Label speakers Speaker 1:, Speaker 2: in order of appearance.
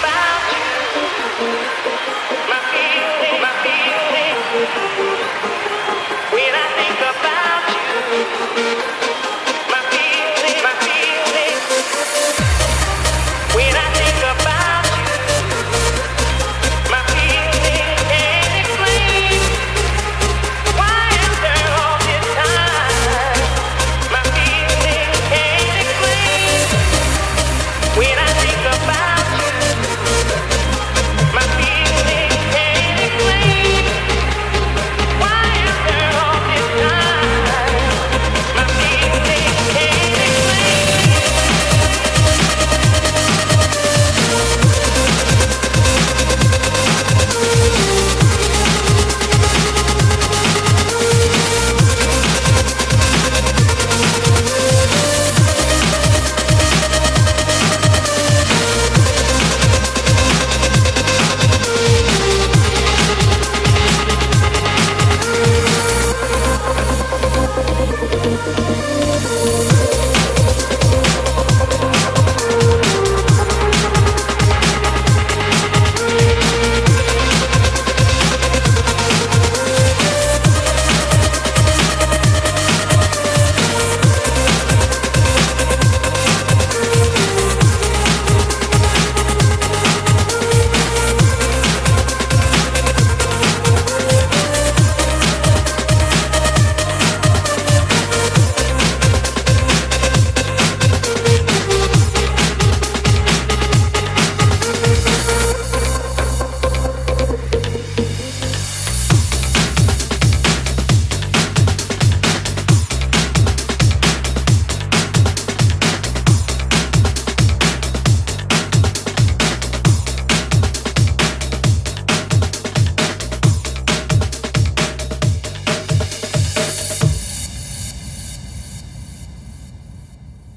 Speaker 1: about you, my feelings.